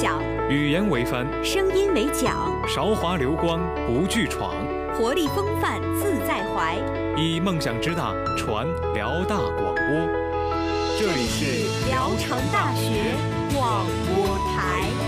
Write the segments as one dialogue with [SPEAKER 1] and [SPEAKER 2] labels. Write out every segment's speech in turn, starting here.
[SPEAKER 1] 响，
[SPEAKER 2] 语言为帆，
[SPEAKER 1] 声音为桨，
[SPEAKER 2] 韶华流光不惧闯，
[SPEAKER 1] 活力风范自在怀。
[SPEAKER 2] 以梦想之大传辽大广播，
[SPEAKER 1] 这里是聊城大学广播台。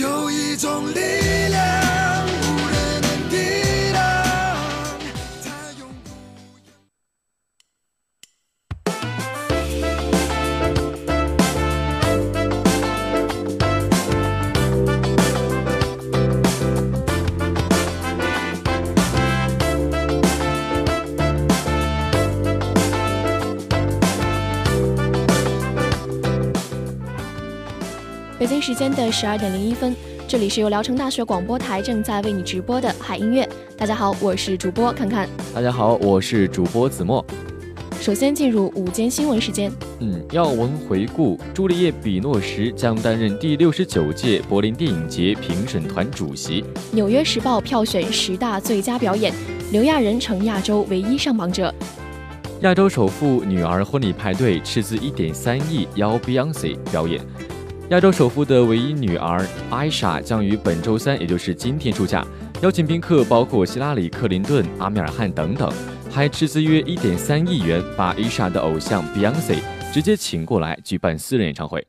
[SPEAKER 3] 有一种力量。
[SPEAKER 4] 时间的十二点零一分。这里是由聊城大学广播台正在为你直播的海音乐。大家好，我是主播看看。
[SPEAKER 5] 大家好，我是主播子墨。
[SPEAKER 4] 首先进入午间新闻时间。
[SPEAKER 5] 嗯，要闻回顾：朱丽叶·比诺什将担任第六十九届柏林电影节评审团主席。
[SPEAKER 4] 纽约时报票选十大最佳表演，刘亚仁成亚洲唯一上榜者。
[SPEAKER 5] 亚洲首富女儿婚礼派对斥资一点三亿邀 Beyonce 表演。亚洲首富的唯一女儿艾莎将于本周三，也就是今天出嫁。邀请宾客包括希拉里·克林顿、阿米尔汗等等，还斥资约一点三亿元，把艾莎的偶像 Beyonce 直接请过来举办私人演唱会。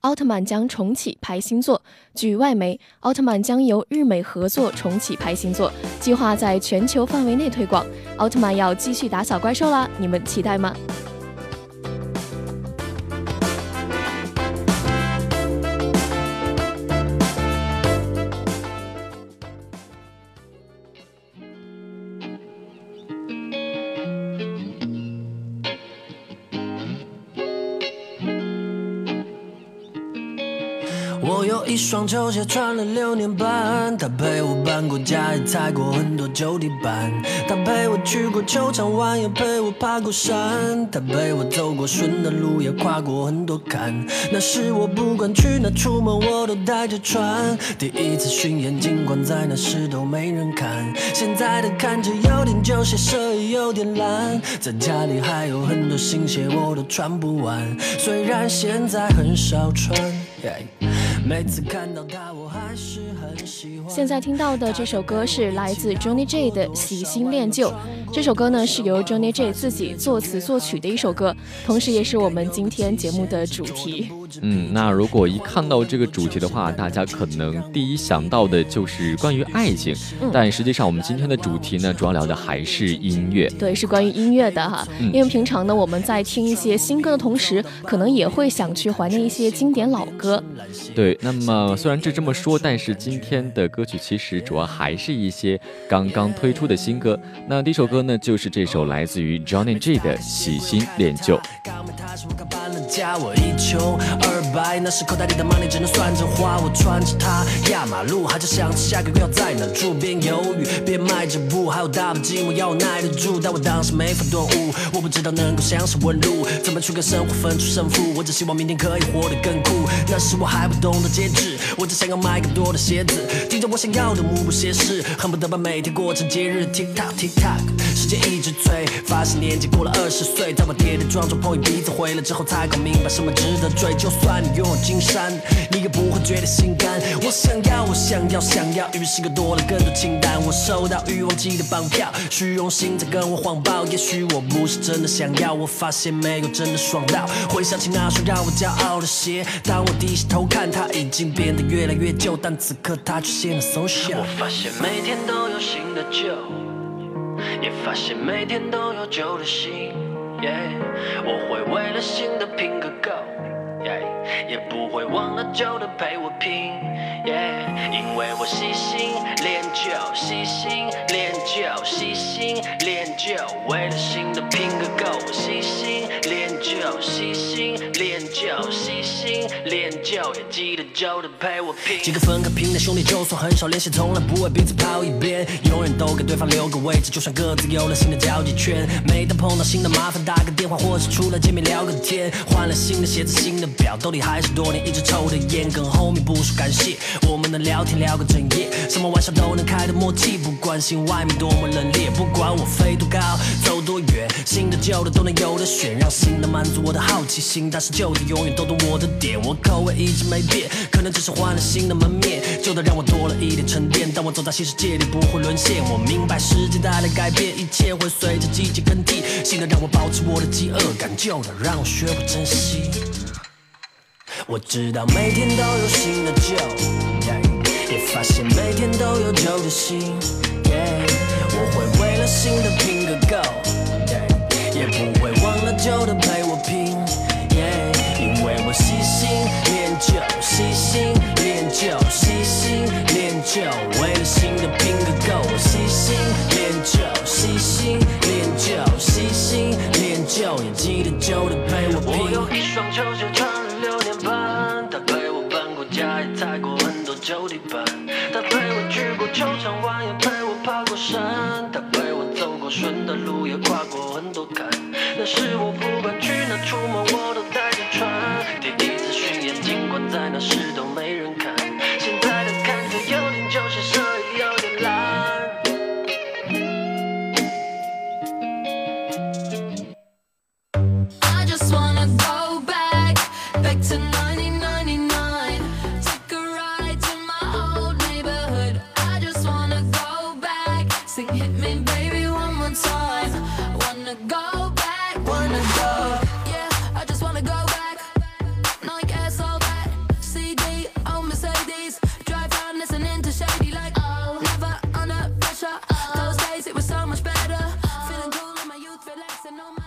[SPEAKER 4] 奥特曼将重启拍新作，据外媒，奥特曼将由日美合作重启拍新作，计划在全球范围内推广。奥特曼要继续打扫怪兽啦，你们期待吗？
[SPEAKER 3] 我有一双球鞋穿了六年半，他陪我搬过家，也踩过很多旧地板。他陪我去过球场玩，也陪我爬过山。他陪我走过顺的路，也跨过很多坎。那时我不管去哪出门，我都带着船。第一次巡演，尽管在那时都没人看。现在的看着有点旧，鞋色也有点烂。在家里还有很多新鞋，我都穿不完。虽然现在很少穿。每次看到他，我还是很喜欢。
[SPEAKER 4] 现在听到的这首歌是来自 Johnny J 的《喜新厌旧》。这首歌呢是由 Johnny J 自己作词作曲的一首歌，同时也是我们今天节目的主题。
[SPEAKER 5] 嗯，那如果一看到这个主题的话，大家可能第一想到的就是关于爱情。嗯，但实际上我们今天的主题呢，主要聊的还是音乐。
[SPEAKER 4] 对，是关于音乐的哈。因为平常呢，我们在听一些新歌的同时，可能也会想去怀念一些经典老歌。
[SPEAKER 5] 对，那么虽然这这么说，但是今天的歌曲其实主要还是一些刚刚推出的新歌。那第一首歌呢，就是这首来自于 Johnny J 的《喜新恋旧》。
[SPEAKER 3] 二百，那时口袋里的 money 只能算着花。我穿着它压马路，还在想着下个月要在哪住。边犹豫边迈着步，还有大把寂寞要我耐得住。但我当时没法顿悟，我不知道能够享受问路，怎么去跟生活分出胜负。我只希望明天可以活得更酷。那时我还不懂得节制，我只想要买更多的鞋子，盯着我想要的目不斜视，恨不得把每天过成节日。TikTok，TikTok 时间一直催，发现年纪过了二十岁，在我跌跌撞撞碰一鼻子灰了之后，才搞明白什么值得追。就算你拥有金山，你也不会觉得心甘。我想要，我想要，想要，于是又多了更多清单。我收到欲望寄的绑票，虚荣心在跟我谎报。也许我不是真的想要，我发现没有真的爽到。回想起那双让我骄傲的鞋，当我低下头看，它已经变得越来越旧，但此刻它却显得 so 小。我发现每天都有新的旧。也发现每天都有旧的心。我会为了新的拼个够，也不会忘了旧的陪我拼。因为我细心练就，细心练就，细心练就，为了新的拼个够。细心练就，细心练就，细心练就，也记得旧的陪我拼。几个分开拼的兄弟，就算很少联系，从来不为彼此抛一边，永远都给对方留个位置，就算各自有了新的交际圈。每当碰到新的麻烦，打个电话，或是出来见面聊个天。换了新的鞋子，新的表，兜里还是多年一直抽的烟。跟 homie 不说感谢，我们能聊天聊个整夜，什么玩笑都能开的默契。不关心外面多么冷冽，不管我飞多高，走多远，新的旧的都能有的选，让新的满足我的好奇心，但是旧的永远都懂我的点。我口味一直没变，可能只是换了新的门面，旧的让我多了一点沉淀。但我走在新世界里，不会沦陷。我明白时间带来改变，一切会随着季节更替。新的让我保持我的饥饿感，旧的让我学会珍惜。我知道每天都有新的旧，也发现每天都有旧的新。我会为了新的拼个够，也不会忘了旧的陪我拼。因为我细心练就，细心练就，细心练就，为了新的拼个够。我细心触摸，我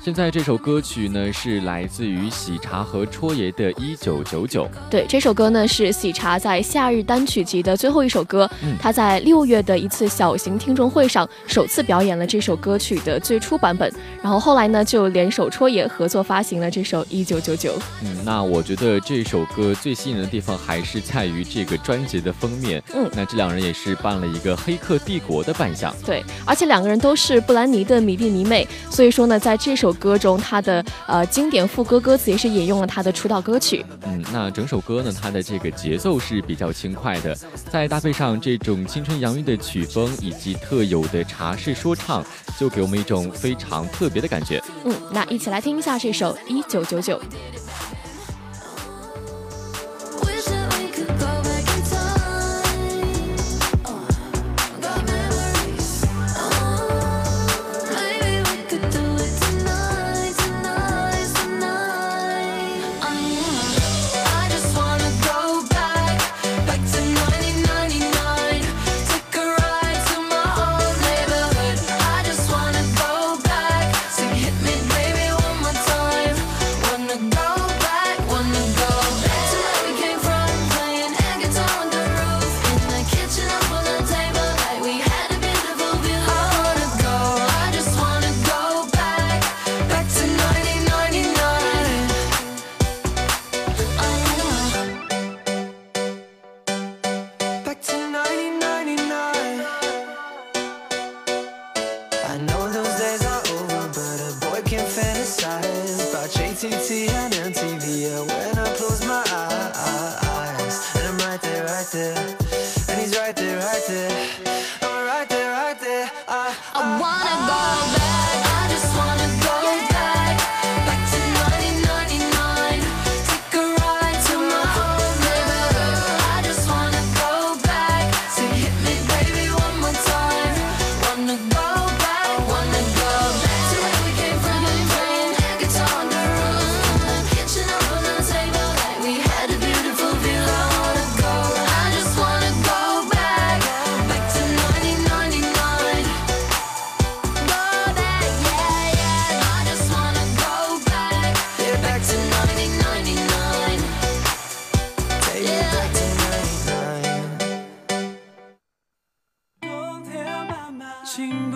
[SPEAKER 3] 现在
[SPEAKER 5] 这首歌曲呢是来自于喜茶和戳爷的《一九九九》。
[SPEAKER 4] 对，这首歌呢是喜茶在夏日单曲集的最后一首歌。
[SPEAKER 5] 嗯
[SPEAKER 4] 他在六月的一次小型听众会上首次表演了这首歌曲的最初版本，然后后来呢就联手戳爷合作发行了这首《一九九九》。
[SPEAKER 5] 嗯，那我觉得这首歌最吸引人的地方还是在于这个专辑的封面。
[SPEAKER 4] 嗯
[SPEAKER 5] 那这两人也是扮了一个《黑客帝国》的扮相。
[SPEAKER 4] 对，而且两个人都是布兰妮的迷弟迷妹，所以说呢，在这首歌中，他的呃经典副歌歌词也是引用了他的出道歌曲。
[SPEAKER 5] 嗯，那整首歌呢，它的这个节奏是比较轻快的，再搭配上这种青春洋溢的曲风以及特有的茶室说唱，就给我们一种非常特别的感觉。
[SPEAKER 4] 嗯，那一起来听一下这首《一九九九》。
[SPEAKER 3] JTT and MTV. Yeah,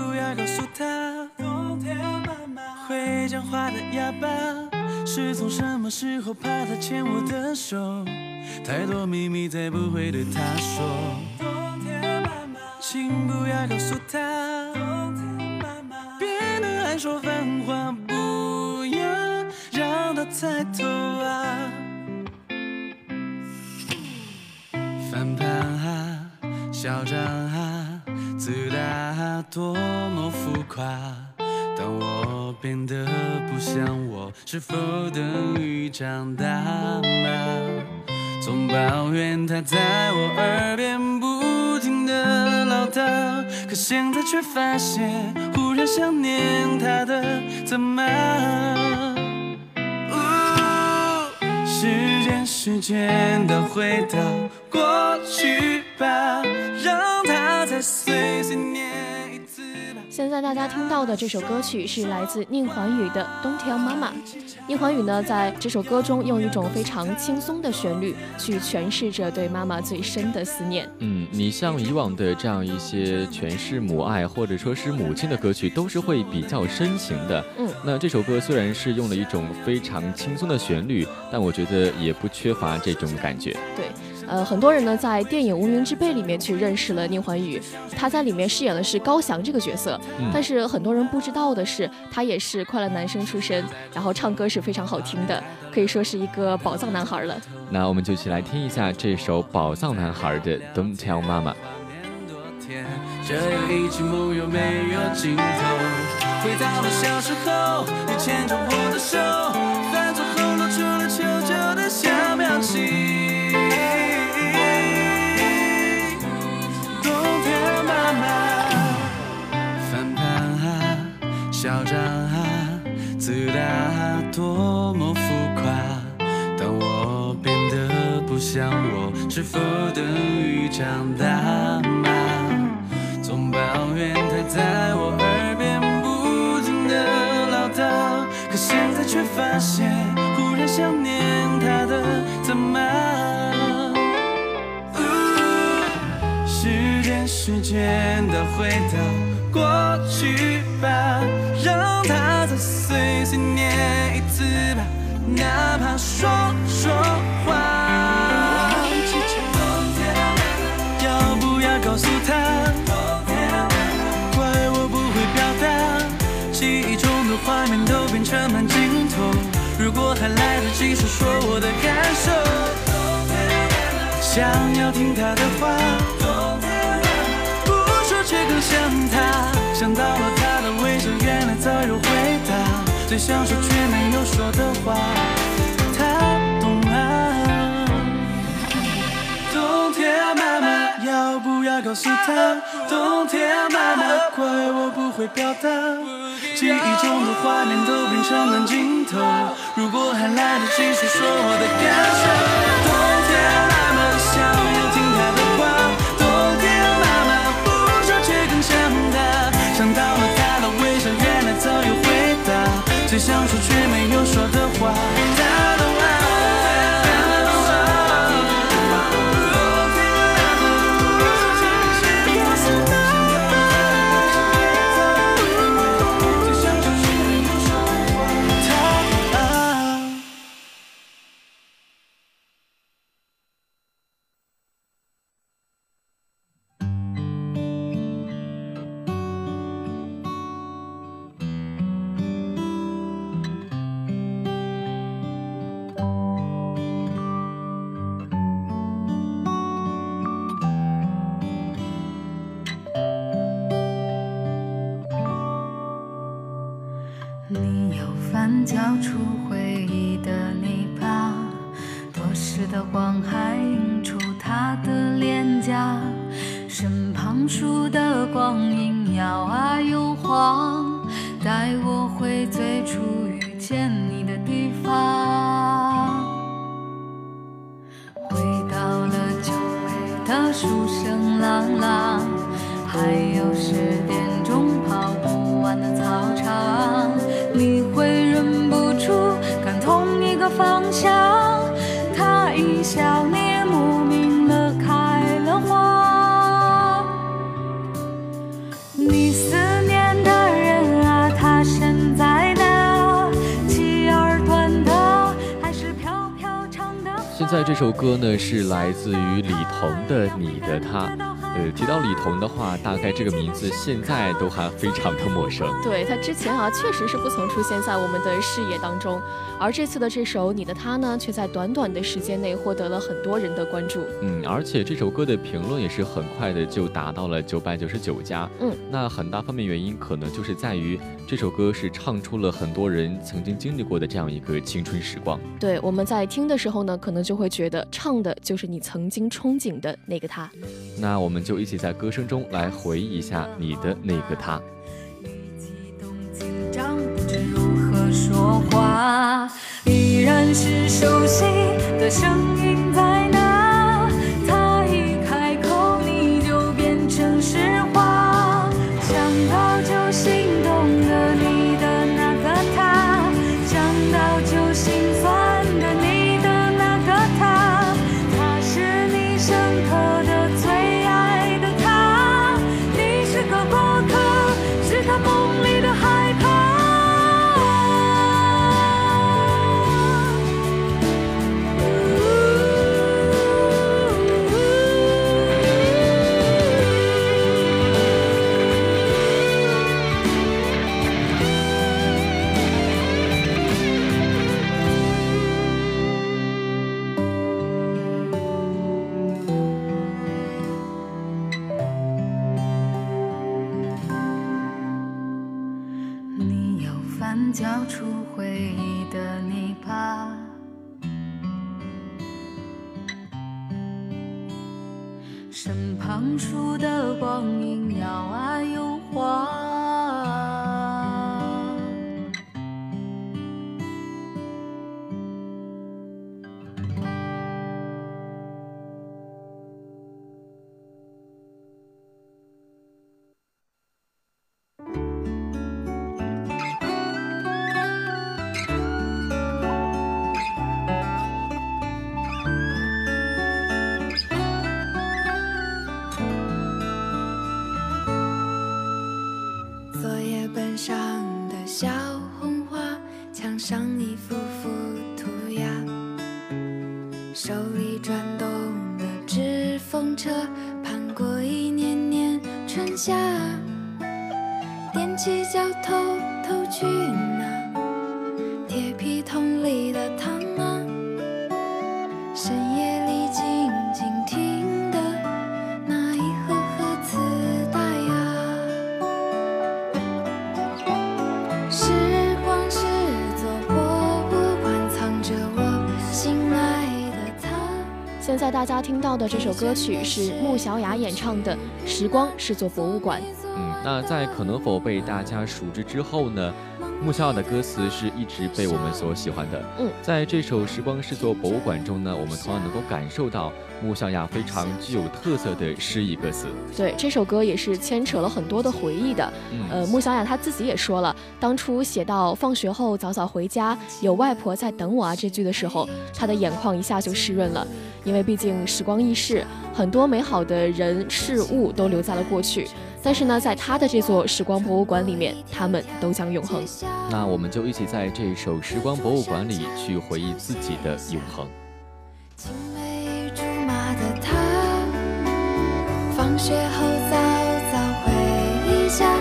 [SPEAKER 6] 不要告诉他冬天，会讲话的哑巴是从什么时候怕他牵我的手？太多秘密再不会对他说。请不要告诉他，别的爱说反话，不要让他猜透啊。反叛啊，嚣张啊，多么浮夸。当我变得不像我，是否等于长大吗？总抱怨他在我耳边不停的唠叨，可现在却发现，忽然想念他的怎么？时间，时间倒回到过去吧，
[SPEAKER 4] 现在大家听到的这首歌曲是来自宁桓宇的《Don't Tell Mama》。宁桓宇呢，在这首歌中用一种非常轻松的旋律去诠释着对妈妈最深的思念。
[SPEAKER 5] 嗯，你像以往的这样一些诠释母爱或者说是母亲的歌曲，都是会比较深情的。
[SPEAKER 4] 嗯，
[SPEAKER 5] 那这首歌虽然是用了一种非常轻松的旋律，但我觉得也不缺乏这种感觉。
[SPEAKER 4] 对。呃，很多人呢在电影《无名之辈》里面去认识了宁桓宇，他在里面饰演的是高翔这个角色。
[SPEAKER 5] 嗯
[SPEAKER 4] 但是很多人不知道的是，他也是快乐男生出身，然后唱歌是非常好听的，可以说是一个宝藏男孩了。
[SPEAKER 5] 那我们就一起来听一下这首宝藏男孩的《Don't Tell Mama》。
[SPEAKER 6] 这样一起梦有没有尽头？回到了小时候，你牵着我的手，是否等于长大吗？总抱怨他在我耳边不停的唠叨，可现在却发现，忽然想念他的怎么？时间，时间都回到都变成慢镜头。如果还来得及说说我的感受，想要听他的话，不说却更想他。想到了他的微笑，原来早有回答。最想说却没有说的话，他懂啊。Don't tell mama，要不要告诉他？Don't tell mama，怪我不会表达，记忆中的画面都变成慢镜头。如果还来得及说说我的感受，Don't tell mama，想要听他的话，Don't tell mama，不说却更像他。想到了他的微笑，原来早有回答，最想说却没有说的话，他懂啊。
[SPEAKER 7] 书声朗朗，还有十点钟跑不完的操场，你会忍不住看同一个方向。他一笑，你目
[SPEAKER 5] 现在这首歌呢是来自于李彤的《你的他》。呃，提到李彤的话，大概这个名字现在都还非常的陌生。
[SPEAKER 4] 对他之前啊，确实是不曾出现在我们的视野当中，而这次的这首《你的他》呢，却在短短的时间内获得了很多人的关注。
[SPEAKER 5] 嗯，而且这首歌的评论也是很快的就达到了九百九十九家。
[SPEAKER 4] 嗯，
[SPEAKER 5] 那很大方面原因可能就是在于这首歌是唱出了很多人曾经经历过的这样一个青春时光。
[SPEAKER 4] 对，我们在听的时候呢，可能就会觉得唱的就是你曾经憧憬的那个他。
[SPEAKER 5] 那我们就一起在歌声中来回忆一下你的那个他。
[SPEAKER 7] 紧张，不知如何说话，依然是熟悉的声音在
[SPEAKER 8] 小红花，墙上一幅幅涂鸦，手里转动的纸风车，盼过一年年春夏，踮起脚偷偷去
[SPEAKER 4] 在大家听到的这首歌曲是穆小雅演唱的《时光是座博物馆》。
[SPEAKER 5] 嗯，那在可能否被大家熟知之后呢，穆小雅的歌词是一直被我们所喜欢的。
[SPEAKER 4] 嗯，
[SPEAKER 5] 在这首《时光是座博物馆》中呢，我们同样能够感受到穆小雅非常具有特色的诗意歌词。
[SPEAKER 4] 对，这首歌也是牵扯了很多的回忆的。
[SPEAKER 5] 嗯
[SPEAKER 4] 呃，穆小雅她自己也说了，当初写到“放学后早早回家，有外婆在等我啊”这句的时候，她的眼眶一下就湿润了，因为毕竟时光易逝，很多美好的人事物都留在了过去。但是呢，在他的这座时光博物馆里面，他们都将永恒。
[SPEAKER 5] 那我们就一起在这首《时光博物馆》里去回忆自己的永恒。
[SPEAKER 8] 青梅竹马的他，放学后早早回家，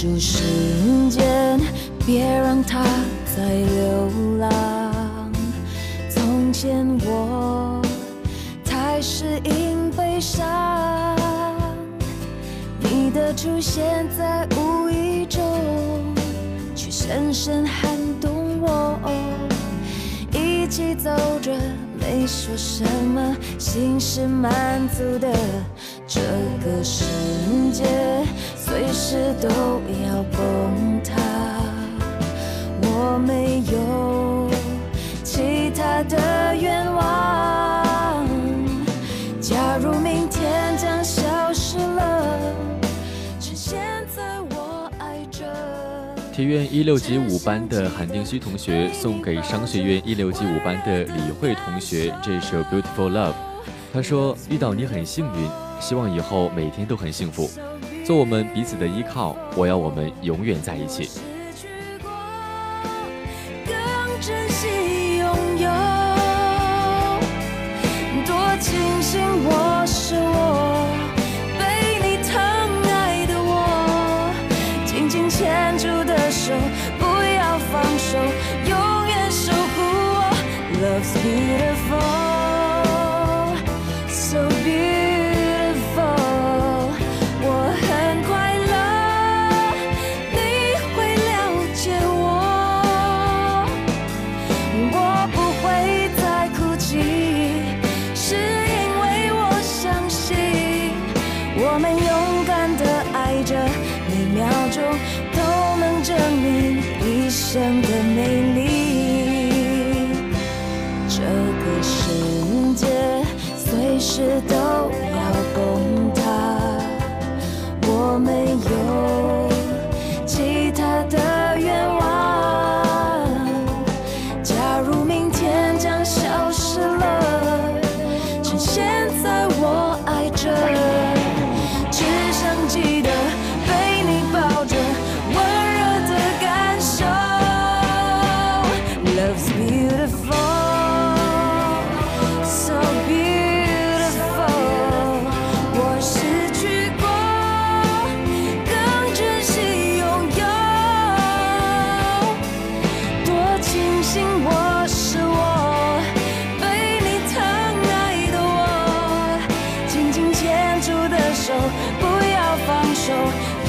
[SPEAKER 9] 住时间，别让它再流浪。从前我太适应悲伤，你的出现在无意中，却深深撼动我。一起走着，没说什么，心是满足的。这个世界随时都要崩塌，我没有其他的愿望。假如明天将消失了，趁现在我爱着。
[SPEAKER 5] 体院一六级五班的韩定虚同学送给商学院一六级五班的李慧同学这首《Beautiful Love》。他说：“遇到你很幸运，希望以后每天都很幸福，做我们彼此的依靠。我要我们永远在一起。”
[SPEAKER 9] 都能证明一生的美丽。这个世界随时都手，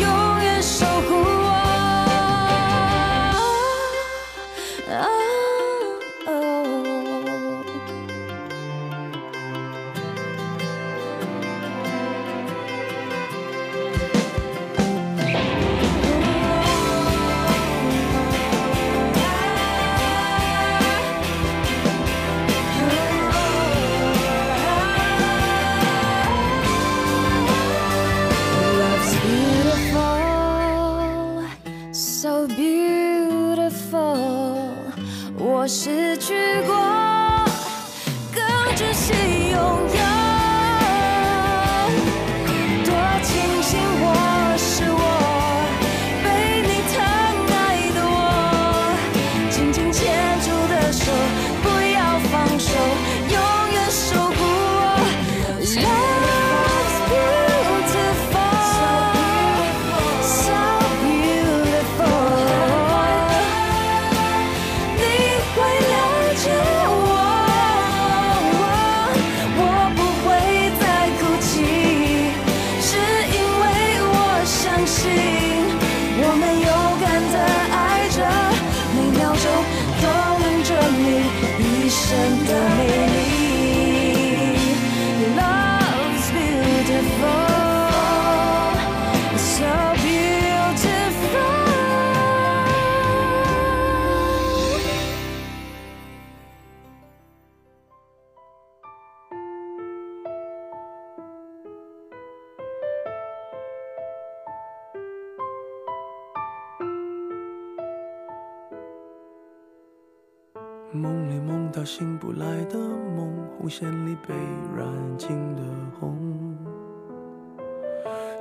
[SPEAKER 10] 梦里梦到醒不来的梦，红线里被染尽的红。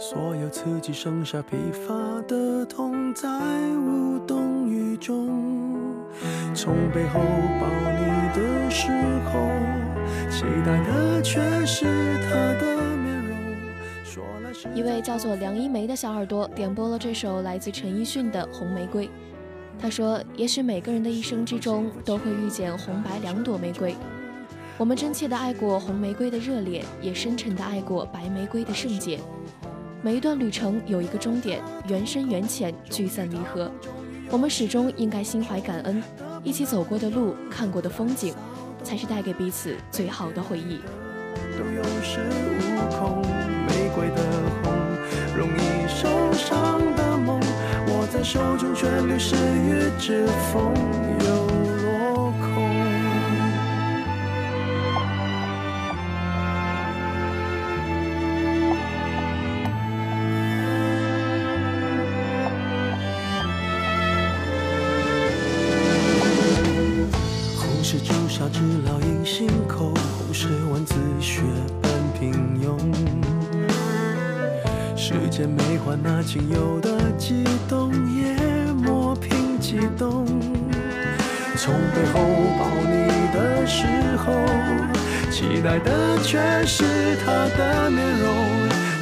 [SPEAKER 10] 所有刺激剩下疲乏的痛，在无动于衷。从背后抱你的时候，期待的却是他的面容。说来
[SPEAKER 4] 一位叫做梁一梅的小耳朵点播了这首来自陈奕迅的《红玫瑰》。他说：“也许每个人的一生之中都会遇见红白两朵玫瑰。我们真切的爱过红玫瑰的热烈，也深沉的爱过白玫瑰的圣洁。每一段旅程有一个终点，缘深缘浅，聚散离合。我们始终应该心怀感恩，一起走过的路，看过的风景，才是带给彼此最好的回忆。”
[SPEAKER 10] 都有恃无恐，玫瑰的红，容易受伤，手中旋律是与之风游全是他的面容。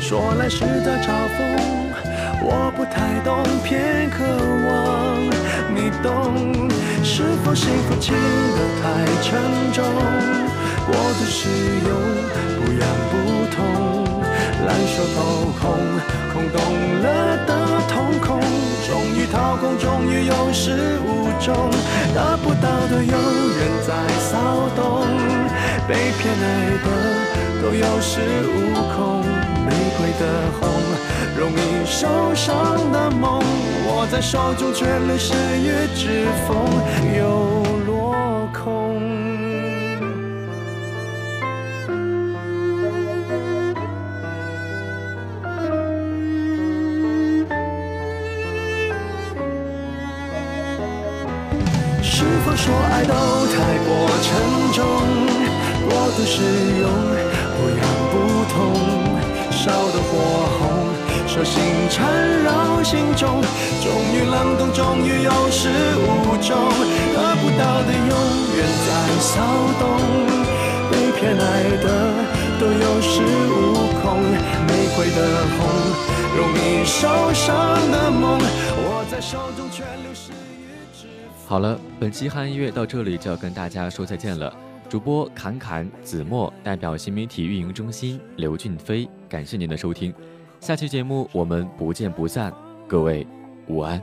[SPEAKER 10] 说来是在嘲讽，我不太懂，偏渴望你懂。是否幸福轻得太沉重？过度使用，不痒不痛，烂熟透空，空洞了的瞳孔，终于掏空，终于有始无终，得不到的永远在骚动，被偏爱的都有恃无恐，玫瑰的红，容易受伤的梦，握在手中却流失于指缝，又落被偏爱的都有恃无恐，玫瑰的红，容易受伤的梦，握在手中却流失
[SPEAKER 5] 好了，本期汉音乐到这里就要跟大家说再见了。主播侃侃、子墨代表新媒体运营中心刘俊飞，感谢您的收听。下期节目我们不见不散，各位午安。